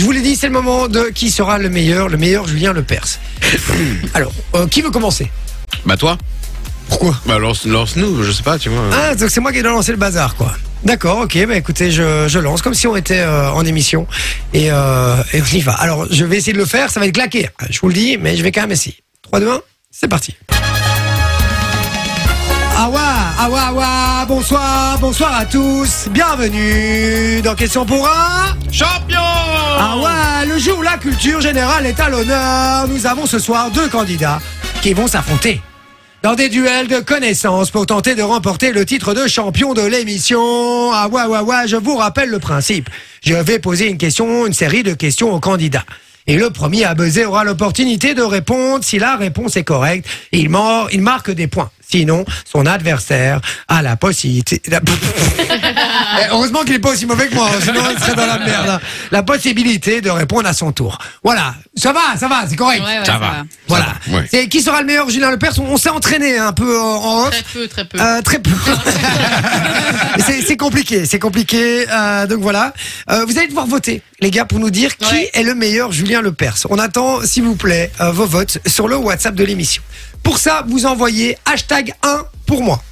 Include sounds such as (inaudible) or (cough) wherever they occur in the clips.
Je vous l'ai dit, c'est le moment de qui sera le meilleur, le meilleur Julien Lepers. (laughs) Alors, euh, qui veut commencer? Bah toi Pourquoi? Bah lance, lance-nous, je sais pas, tu vois. Ah, donc c'est moi qui dois lancer le bazar, quoi. D'accord, ok, bah écoutez, je, je lance comme si on était euh, en émission et, euh, et on y va. Alors, je vais essayer de le faire, ça va être claqué, je vous le dis, mais je vais quand même essayer. 3, 2, 1, c'est parti. Awa, awa, awa, bonsoir, bonsoir à tous, bienvenue dans Question pour un... Champion Ah ouais, le jour où la culture générale est à l'honneur, nous avons ce soir deux candidats qui vont s'affronter dans des duels de connaissances pour tenter de remporter le titre de champion de l'émission. Ah ouais, ouais, ouais, je vous rappelle le principe. Je vais poser une question, une série de questions aux candidats. Et le premier à buzzer aura l'opportunité de répondre. Si la réponse est correcte, il, mord, il marque des points. Sinon, son adversaire a la possibilité. (laughs) Eh, Heureusement qu'il n'est pas aussi mauvais que moi, hein, sinon il serait dans la merde. hein. La possibilité de répondre à son tour. Voilà, ça va, ça va, c'est correct. Ouais, ouais, Ça va. Voilà. Ça va, ouais. C'est qui sera le meilleur Julien Lepers? On, on s'est entraîné un peu en, en off. Très peu, très peu. Euh, très peu. (laughs) c'est compliqué, c'est compliqué. euh, donc voilà. Euh, vous allez devoir voter, les gars, pour nous dire qui est le meilleur Julien Lepers. On attend, s'il vous plaît, euh, vos votes sur le WhatsApp de l'émission. Pour ça, vous envoyez hashtag 1 pour moi,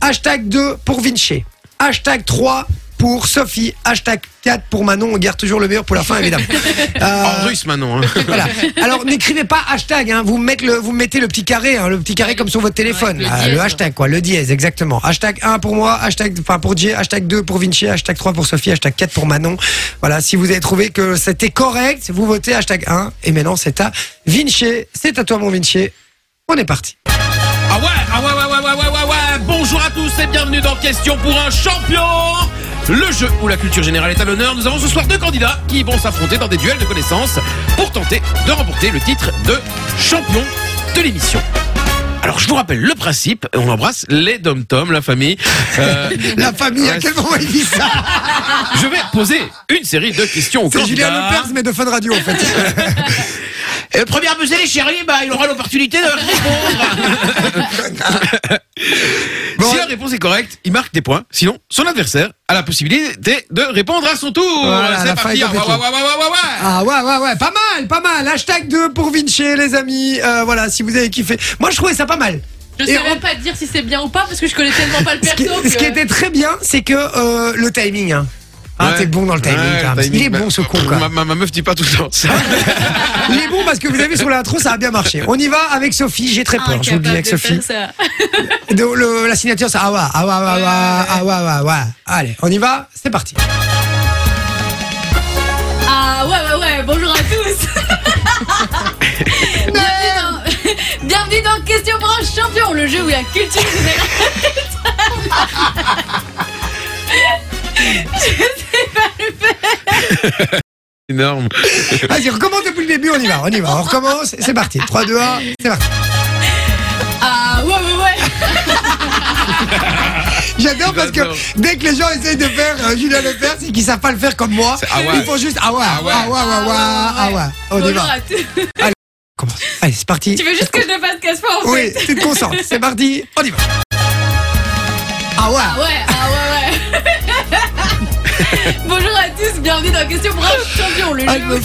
hashtag 2 pour Vinci, hashtag 3 pour Sophie, hashtag 4 pour Manon. On garde toujours le meilleur pour la fin, évidemment. (laughs) Euh, En russe maintenant. hein. (laughs) voilà. Alors n'écrivez pas hashtag, hein. vous, mettez le, vous mettez le petit carré, hein, le petit carré comme sur votre téléphone, Ouais, le là, dièse. le hashtag quoi, le dièse exactement. Hashtag 1 pour moi, hashtag enfin pour Jay, hashtag 2 pour Vinci, hashtag 3 pour Sophie, hashtag 4 pour Manon. Voilà, si vous avez trouvé que c'était correct, vous votez hashtag 1 et maintenant c'est à Vinci, c'est à toi mon Vinci. On est parti. Ah ouais, ah ouais, ouais, ouais, ouais, ouais, ouais, ouais. Bonjour à tous et bienvenue dans Question pour un champion. Le jeu où la culture générale est à l'honneur. Nous avons ce soir deux candidats qui vont s'affronter dans des duels de connaissances pour tenter de remporter le titre de champion de l'émission. Alors je vous rappelle le principe, on embrasse les dom-tom, la famille. Euh, (laughs) La famille, à quel moment il dit ça (laughs) je vais poser une série de questions aux C'est. Julien Lepers mais de Fun Radio en fait. (laughs) Et le premier à buzzer les chéris, bah, il aura l'opportunité de répondre. (laughs) Bon. si la réponse est correcte, il marque des points. Sinon, son adversaire a la possibilité de répondre à son tour. Voilà, C'est parti. Ah, ouais, ouais, ouais, ouais, ouais, ouais, ouais. Ah ouais ouais ouais pas mal pas mal hashtag 2 pour Vinci les amis Euh, voilà si vous avez kiffé moi je trouvais ça pas mal je on- même pas te dire si c'est bien ou pas parce que je connais tellement pas le ce qui, perso. ce qui que- était très bien, c'est que euh, le timing. Hein. Ah, t'es bon dans le timing, quand même. Il est bah, bon, ce con, quoi. Ma, ma- ma meuf dit pas tout le temps ça. Il est bon parce que vous avez vu sur l'intro, ça a bien marché. On y va avec Sophie. J'ai très peur, je vous le dis avec Incapable de Sophie. le- la signature, c'est ah ouais, ah ouais, ah ouais, Ouais, ah ouais, ah ouais, ouais. Allez, on y va. C'est parti. Ah ouais, ouais, ouais, bonjour à tous. (laughs) Bienvenue dans... Bienvenue dans Question pour un champion, le jeu où la culture générale. Énorme. Vas-y, recommence depuis le début. On y va, on y va. On recommence. C'est parti. 3, 2, 1. C'est parti. Ah ouais, ouais, ouais. (laughs) J'adore parce que dès que les gens essayent de faire euh, Julien Lepers et qu'ils savent pas le faire comme moi, ah ouais. ils font juste ah ouais, ah ouais, ah ouais, ah ouais, ah ouais. On y va. tous. Commence. Allez, c'est parti. Tu veux juste que je le fasse casse fois en Oui, fait tu te concentres. C'est parti. On y va. Ah ouais. Ah ouais, ah ouais, ouais. (laughs) Bonjour à tous, bienvenue dans Question pour un champion, le Ah, jeu où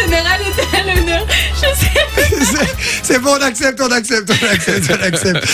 générale est à l'honneur. Je sais C'est- (laughs) C'est bon, on accepte, on accepte, on accepte, on accepte.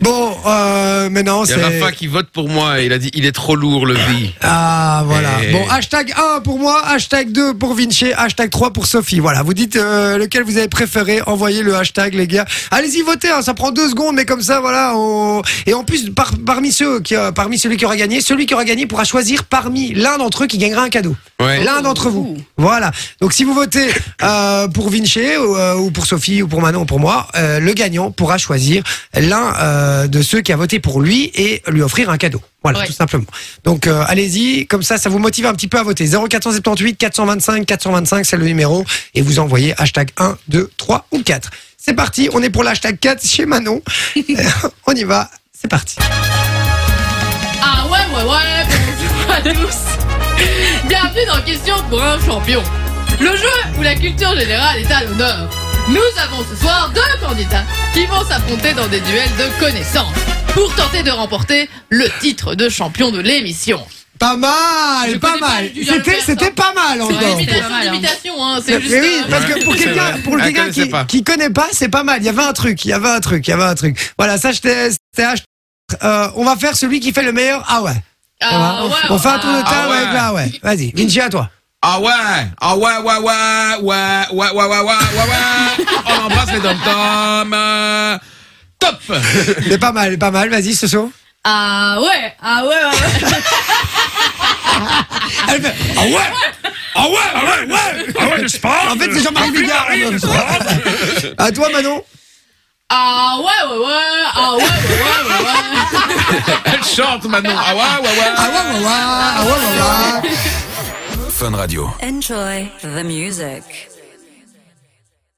Bon, euh, maintenant Il y a c'est. Rafa qui vote pour moi et il a dit il est trop lourd le vie. Ah voilà. Et- Bon, hashtag 1 pour moi, hashtag 2 pour Vinci, hashtag 3 pour Sophie. Voilà, vous dites euh, lequel vous avez préféré, envoyez le hashtag les gars. Allez-y votez, hein, ça prend deux secondes, mais comme ça voilà. on- Et en plus, par- parmi ceux qui, euh, parmi celui qui aura gagné, celui qui aura gagné pourra choisir parmi l'un d'entre eux qui gagnera un cadeau. Ouais. L'un d'entre vous. Voilà. Donc si vous votez euh, pour Vinci ou, euh, ou pour Sophie ou pour Manon ou pour moi, euh, le gagnant pourra choisir l'un euh, de ceux qui a voté pour lui et lui offrir un cadeau. Voilà, Ouais. tout simplement. Donc euh, allez-y, comme ça, ça vous motive un petit peu à voter. 0478 425 425, c'est le numéro, et vous envoyez hashtag 1, 2, 3 ou 4. C'est parti, on est pour l'hashtag 4 chez Manon. (laughs) on y va, c'est parti. Ah ouais, ouais, ouais, à tous. Bienvenue dans Question pour un champion. Le jeu où la culture générale est à l'honneur. Nous avons ce soir deux candidats qui vont s'affronter dans des duels de connaissances pour tenter de remporter le titre de champion de l'émission. Pas mal, Je pas connais pas mal. Julien C'était, Lepers, c'était hein. pas mal C'est encore. une pas imitation mal, hein. d'imitation, hein. Mais C'est juste. oui, euh, parce que pour c'est quelqu'un, vrai. pour Elle quelqu'un connaissait qui, pas. qui connaît pas, c'est pas mal. Il y avait un truc, il y avait un truc, il y avait un truc. Voilà, ça, j'étais, c'était H. Euh, on va faire celui qui fait le meilleur. Ah ouais. Ah ouais. on fait un tour de ah, table ouais. avec là, ouais. Vas-y, Vinci à toi. Ah ouais, ah ouais, ouais, ouais, ouais, ouais, ouais, ouais, ouais, ouais, ouais. On embrasse les dom-toms. euh, Top C'est pas mal, pas mal. Vas-y, Soso. Ah ouais, ah ouais, ah ouais. Elle fait, ah ouais, ah ouais, ah ouais, ouais. Ah ouais, sport En fait, c'est Jean-Marie Bigard. À toi, Manon. Ah ouais, ouais, ouais. Ah ouais, ouais, ouais, ouais, chante maintenant. Ah ouais, ouais, ouais. Ah ouais, ouais, ouais, ah ouais, ouais, ouais. Fun Radio. Enjoy the music.